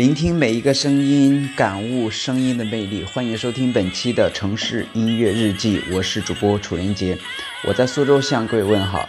聆听每一个声音，感悟声音的魅力。欢迎收听本期的城市音乐日记，我是主播楚连杰，我在苏州向各位问好。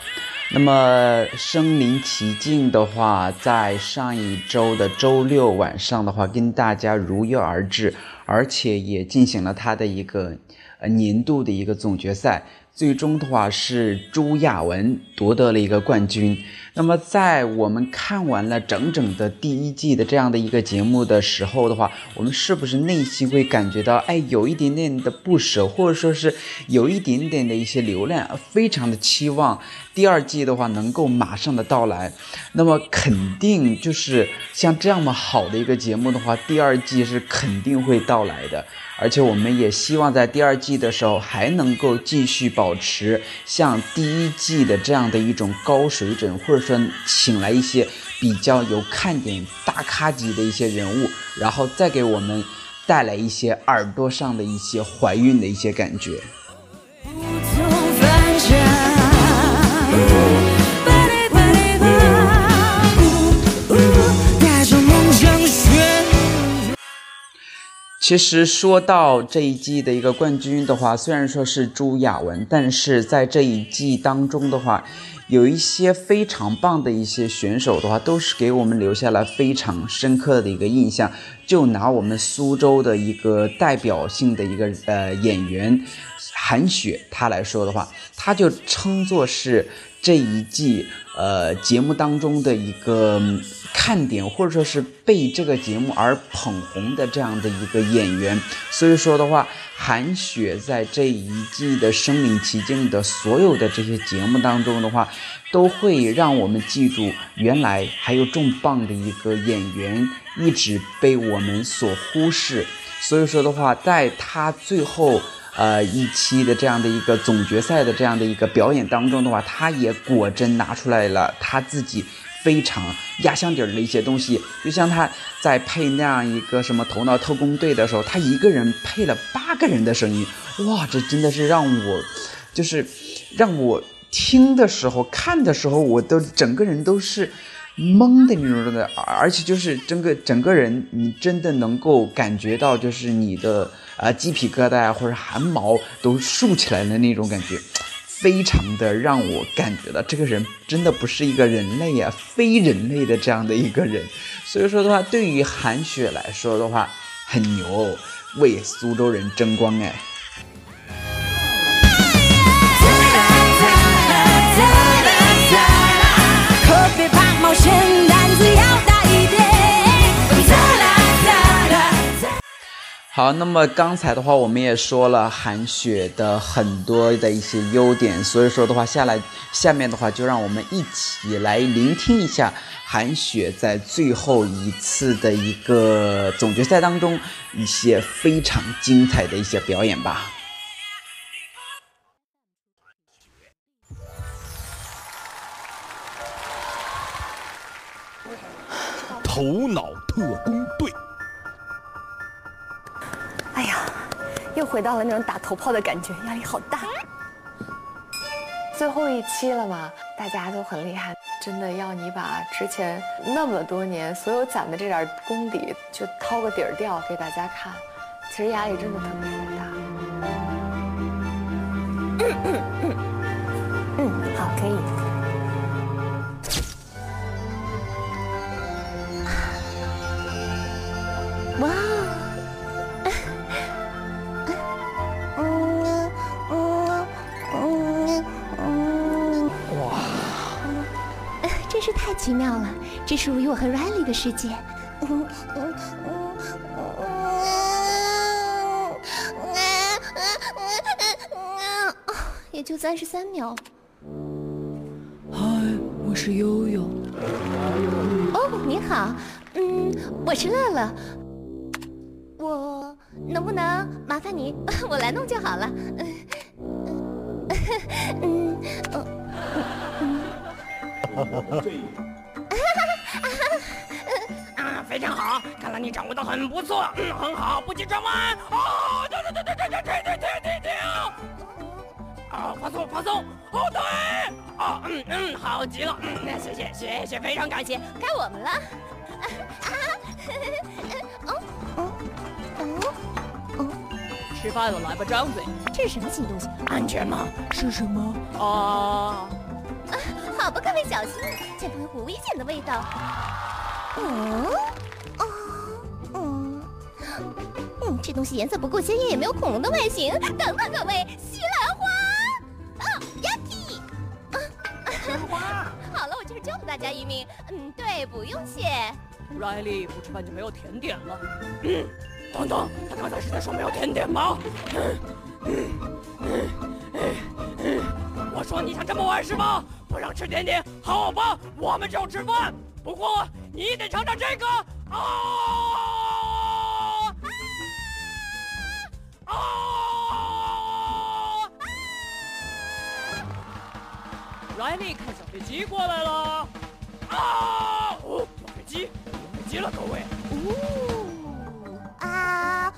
那么身临其境的话，在上一周的周六晚上的话，跟大家如约而至，而且也进行了他的一个呃年度的一个总决赛。最终的话是朱亚文夺得了一个冠军。那么在我们看完了整整的第一季的这样的一个节目的时候的话，我们是不是内心会感觉到，哎，有一点点的不舍，或者说是有一点点的一些流量，非常的期望第二季的话能够马上的到来。那么肯定就是像这样么好的一个节目的话，第二季是肯定会到来的。而且我们也希望在第二季的时候还能够继续保持像第一季的这样的一种高水准，或者说请来一些比较有看点、大咖级的一些人物，然后再给我们带来一些耳朵上的一些怀孕的一些感觉。其实说到这一季的一个冠军的话，虽然说是朱亚文，但是在这一季当中的话，有一些非常棒的一些选手的话，都是给我们留下了非常深刻的一个印象。就拿我们苏州的一个代表性的一个呃演员韩雪她来说的话，她就称作是这一季呃节目当中的一个。看点或者说是被这个节目而捧红的这样的一个演员，所以说的话，韩雪在这一季的身临其境的所有的这些节目当中的话，都会让我们记住，原来还有重磅的一个演员一直被我们所忽视。所以说的话，在他最后呃一期的这样的一个总决赛的这样的一个表演当中的话，他也果真拿出来了他自己。非常压箱底儿的一些东西，就像他在配那样一个什么头脑特工队的时候，他一个人配了八个人的声音，哇，这真的是让我，就是让我听的时候、看的时候，我都整个人都是懵的那种的，而且就是整个整个人，你真的能够感觉到，就是你的啊鸡皮疙瘩或者汗毛都竖起来的那种感觉。非常的让我感觉到这个人真的不是一个人类呀，非人类的这样的一个人，所以说的话，对于韩雪来说的话，很牛，为苏州人争光哎。好，那么刚才的话，我们也说了韩雪的很多的一些优点，所以说的话，下来下面的话，就让我们一起来聆听一下韩雪在最后一次的一个总决赛当中一些非常精彩的一些表演吧。头脑特工又回到了那种打头炮的感觉，压力好大。最后一期了嘛，大家都很厉害，真的要你把之前那么多年所有攒的这点功底，就掏个底儿掉给大家看，其实压力真的特别大。太奇妙了，这属于我和 Riley 的世界。嗯嗯也就三十三秒。嗨，我是悠悠。哦，你好。嗯，我是乐乐。我能不能麻烦你，我来弄就好了。嗯嗯 啊，非常好，看来你掌握的很不错。嗯，很好，不急转弯。哦，停停停停停停停停停！啊，放松放松，后退。哦，嗯嗯，好极了。嗯，谢谢谢谢，非常感谢，该我们了。啊 哦哦哦哦！吃饭了，来吧，张嘴。这是什么新东西？安全吗是什么？啊！各位小心，前方有股危险的味道。嗯哦嗯嗯，这东西颜色不够鲜艳，也没有恐龙的外形。等等，各位，西兰花。哦，Yuki。西兰花。好了，我就是救了大家一命。嗯，对，不用谢。Riley，不吃饭就没有甜点了。嗯，等等，他刚才是在说没有甜点吗？嗯嗯嗯嗯嗯我说你想这么玩是吗？不让吃甜点，好吧，我们就吃饭。不过你得尝尝这个啊啊！Riley，看小飞机过来了。啊！哦，飞机，飞机了，各位。啊！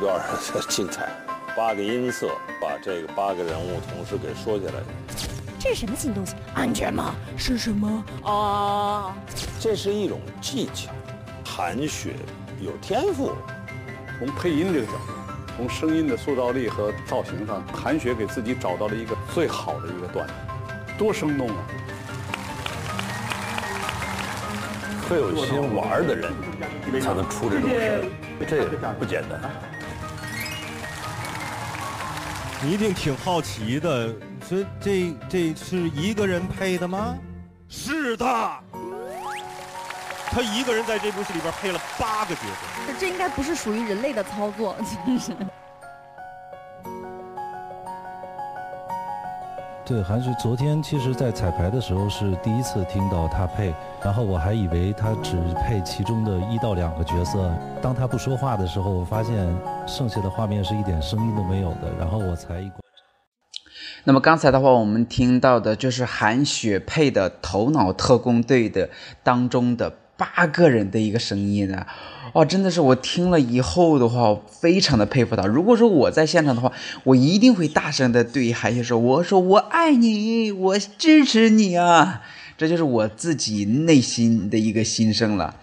段 精彩。八个音色，把这个八个人物同时给说起来。这是什么新东西？安全吗？是什么？啊！这是一种技巧。韩雪有天赋。从配音这个角度，从声音的塑造力和造型上，韩雪给自己找到了一个最好的一个段子，多生动啊！特有心玩的人才能出这种事这不简单。你一定挺好奇的，这这这是一个人配的吗？是的，他一个人在这部戏里边配了八个角色。这应该不是属于人类的操作，真是。对，韩雪昨天其实，在彩排的时候是第一次听到她配，然后我还以为她只配其中的一到两个角色。当她不说话的时候，我发现剩下的画面是一点声音都没有的，然后我才一。那么刚才的话，我们听到的就是韩雪配的《头脑特工队》的当中的八个人的一个声音啊。哦，真的是我听了以后的话，非常的佩服他。如果说我在现场的话，我一定会大声的对韩雪说：“我说我爱你，我支持你啊！”这就是我自己内心的一个心声了。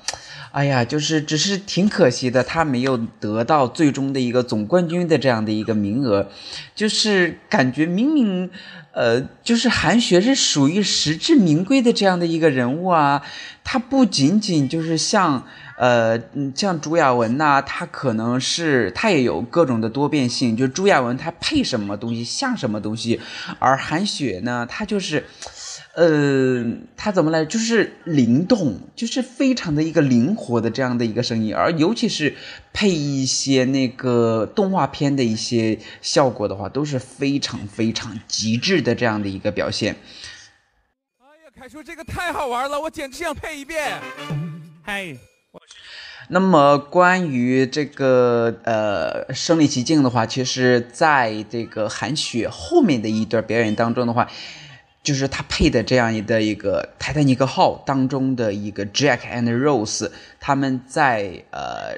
哎呀，就是只是挺可惜的，他没有得到最终的一个总冠军的这样的一个名额，就是感觉明明，呃，就是韩雪是属于实至名归的这样的一个人物啊，他不仅仅就是像。呃，像朱亚文呐，他可能是他也有各种的多变性，就朱亚文他配什么东西像什么东西，而韩雪呢，她就是，呃，它怎么来，就是灵动，就是非常的一个灵活的这样的一个声音，而尤其是配一些那个动画片的一些效果的话，都是非常非常极致的这样的一个表现。哎呀，凯叔这个太好玩了，我简直想配一遍。嗨。那么关于这个呃身临其境的话，其实在这个韩雪后面的一段表演当中的话，就是他配的这样的一个泰坦尼克号当中的一个 Jack and Rose，他们在呃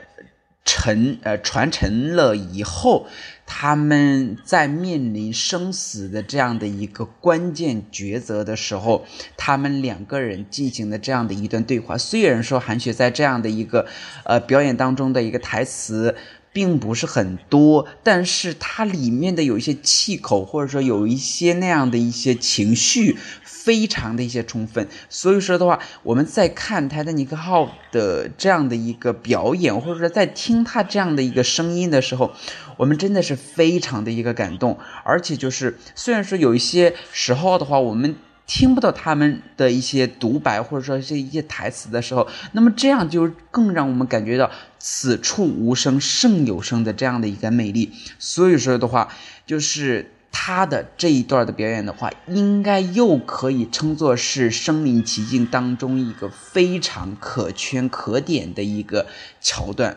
沉呃传承了以后。他们在面临生死的这样的一个关键抉择的时候，他们两个人进行的这样的一段对话。虽然说韩雪在这样的一个呃表演当中的一个台词并不是很多，但是它里面的有一些气口，或者说有一些那样的一些情绪，非常的一些充分。所以说的话，我们在看泰坦尼克号的这样的一个表演，或者说在听他这样的一个声音的时候，我们真的是非常的一个感动。而且就是虽然说有一些时候的话，我们。听不到他们的一些独白，或者说是一些台词的时候，那么这样就更让我们感觉到此处无声胜有声的这样的一个魅力。所以说的话，就是他的这一段的表演的话，应该又可以称作是《身临其境》当中一个非常可圈可点的一个桥段。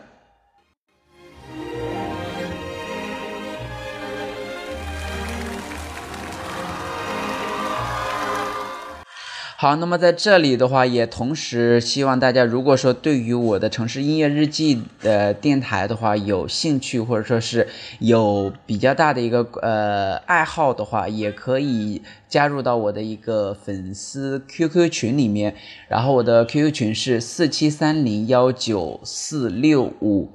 好，那么在这里的话，也同时希望大家，如果说对于我的城市音乐日记的电台的话有兴趣，或者说是有比较大的一个呃爱好的话，也可以加入到我的一个粉丝 QQ 群里面。然后我的 QQ 群是四七三零幺九四六五。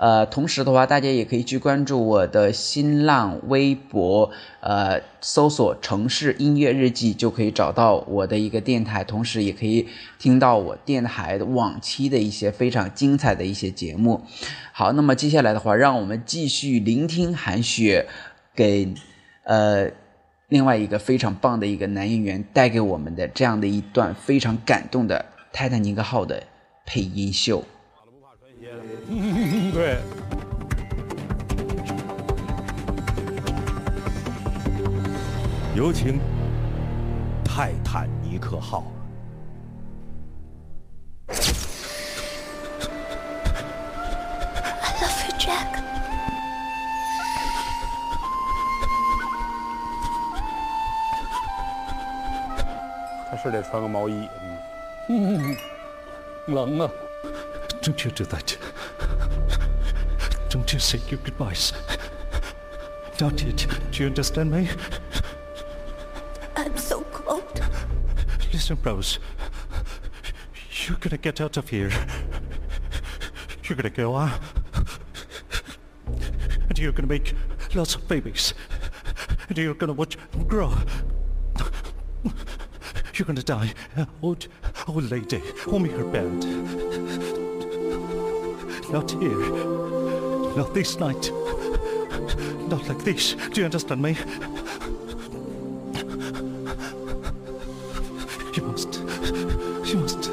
呃，同时的话，大家也可以去关注我的新浪微博，呃，搜索“城市音乐日记”就可以找到我的一个电台，同时也可以听到我电台往期的一些非常精彩的一些节目。好，那么接下来的话，让我们继续聆听韩雪给呃另外一个非常棒的一个男演员带给我们的这样的一段非常感动的《泰坦尼克号》的配音秀。对。有请泰坦尼克号。他是得穿个毛衣。嗯。冷啊。正确，这在这。Don't you say your goodbyes. Not yet. Do you understand me? I'm so cold. Listen, Rose. You're gonna get out of here. You're gonna go on. And you're gonna make lots of babies. And you're gonna watch them grow. You're gonna die. Old, old lady. Hold me her bed. Not here. Not this night. Not like this. Do you understand me? You must. You must.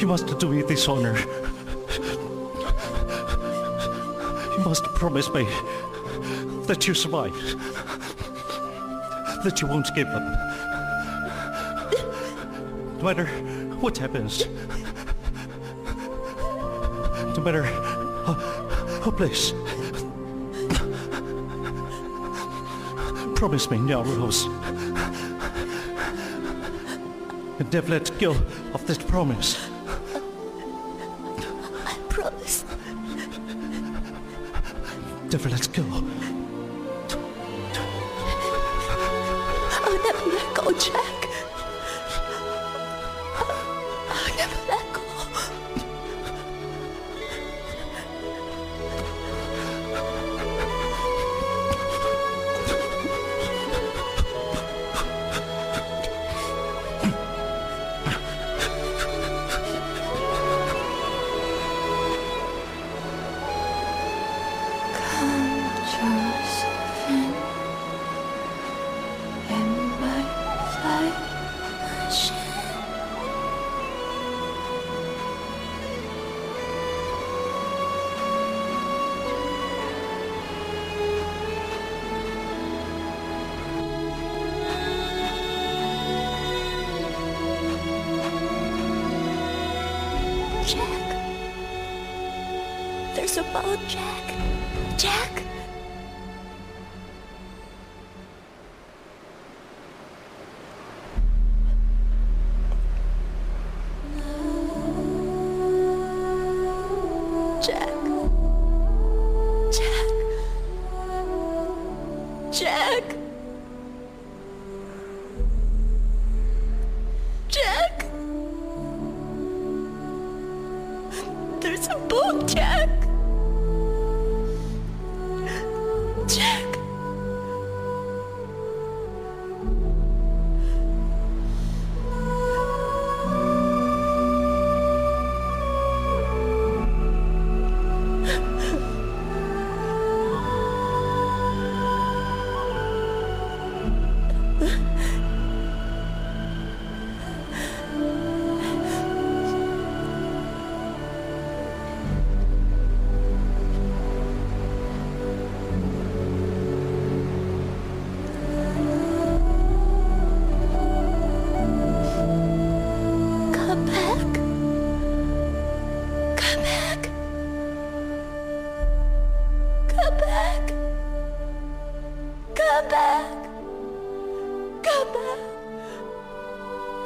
You must do me this honor. You must promise me that you survive. That you won't give up. No matter what happens. No matter Oh, how, how place. Promise me now, Rose. And never let go of this promise. I promise. Never let go. Jack. There's a boat, Jack. Jack. Jack.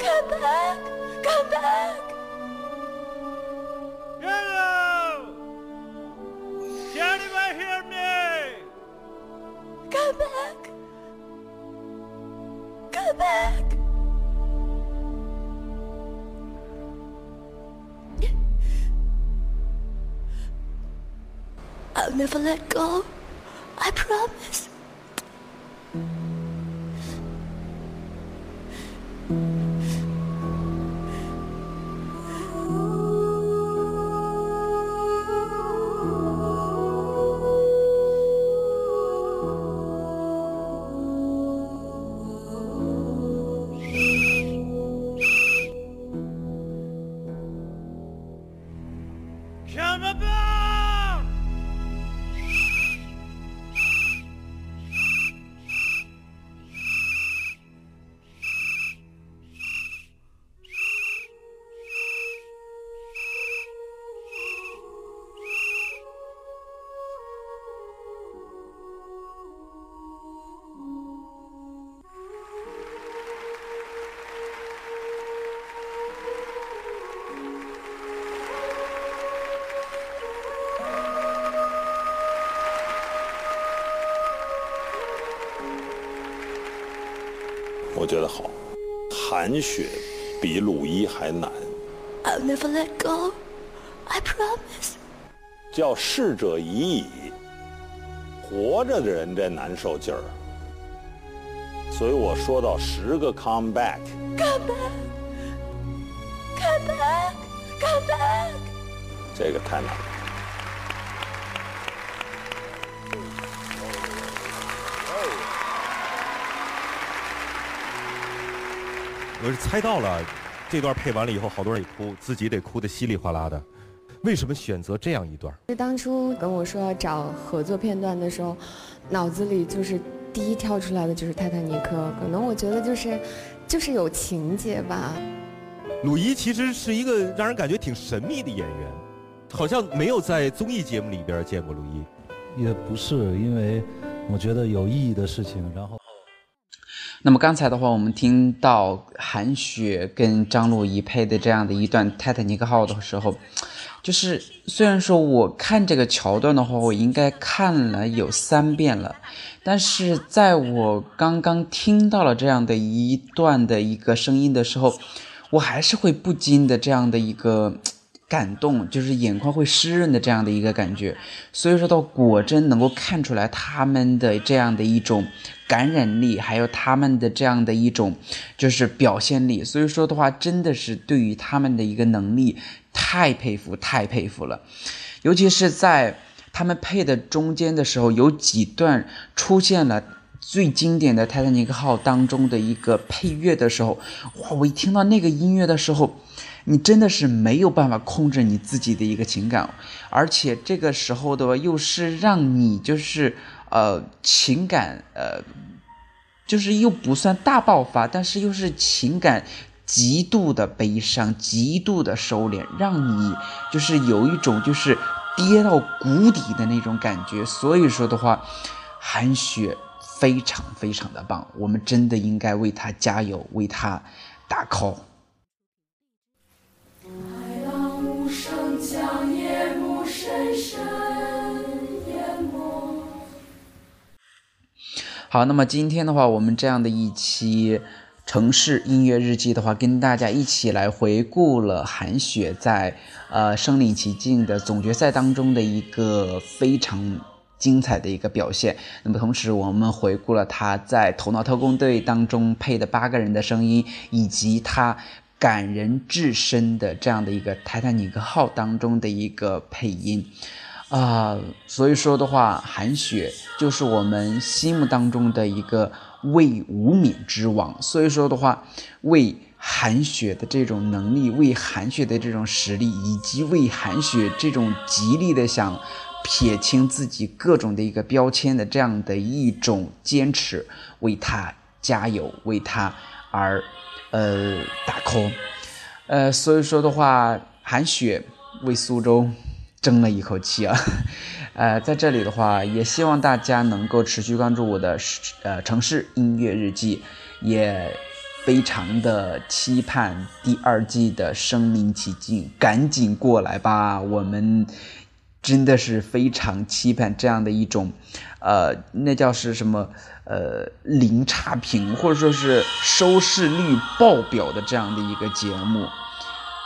Come back! Come back! Yellow! Can anybody hear me? Come back! Come back! I'll never let go. I promise. 比鲁伊还难。I'll never let go. I promise. 叫逝者已矣，活着的人这难受劲儿。所以我说到十个 come back。Come back. Come back. Come back. 这个太难了。我是猜到了，这段配完了以后，好多人也哭，自己得哭得稀里哗啦的。为什么选择这样一段？是当初跟我说要找合作片段的时候，脑子里就是第一跳出来的就是《泰坦尼克》，可能我觉得就是就是有情节吧。鲁伊其实是一个让人感觉挺神秘的演员，好像没有在综艺节目里边见过鲁伊。也不是，因为我觉得有意义的事情，然后。那么刚才的话，我们听到韩雪跟张鲁一配的这样的一段《泰坦尼克号》的时候，就是虽然说我看这个桥段的话，我应该看了有三遍了，但是在我刚刚听到了这样的一段的一个声音的时候，我还是会不禁的这样的一个。感动就是眼眶会湿润的这样的一个感觉，所以说到果真能够看出来他们的这样的一种感染力，还有他们的这样的一种就是表现力，所以说的话真的是对于他们的一个能力太佩服太佩服了，尤其是在他们配的中间的时候，有几段出现了最经典的泰坦尼克号当中的一个配乐的时候，哇！我一听到那个音乐的时候。你真的是没有办法控制你自己的一个情感，而且这个时候的话，又是让你就是呃情感呃，就是又不算大爆发，但是又是情感极度的悲伤，极度的收敛，让你就是有一种就是跌到谷底的那种感觉。所以说的话，韩雪非常非常的棒，我们真的应该为她加油，为她打 call。好，那么今天的话，我们这样的一期城市音乐日记的话，跟大家一起来回顾了韩雪在呃身临其境的总决赛当中的一个非常精彩的一个表现。那么同时，我们回顾了她在《头脑特工队》当中配的八个人的声音，以及她。感人至深的这样的一个泰坦尼克号当中的一个配音，啊，所以说的话，韩雪就是我们心目当中的一个为无冕之王。所以说的话，为韩雪的这种能力，为韩雪的这种实力，以及为韩雪这种极力的想撇清自己各种的一个标签的这样的一种坚持，为他加油，为他而。呃，打 call，呃，所以说的话，韩雪为苏州争了一口气啊，呃，在这里的话，也希望大家能够持续关注我的呃城市音乐日记，也非常的期盼第二季的身临其境，赶紧过来吧，我们真的是非常期盼这样的一种，呃，那叫是什么？呃，零差评或者说是收视率爆表的这样的一个节目，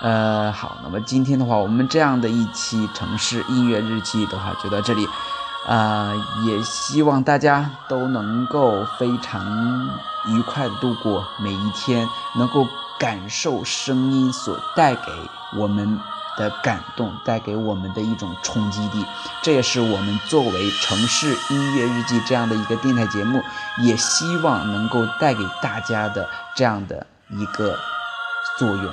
呃，好，那么今天的话，我们这样的一期城市音乐日记的话就到这里，啊，也希望大家都能够非常愉快的度过每一天，能够感受声音所带给我们的感动，带给我们的一种冲击力。这也是我们作为城市音乐日记这样的一个电台节目，也希望能够带给大家的这样的一个作用。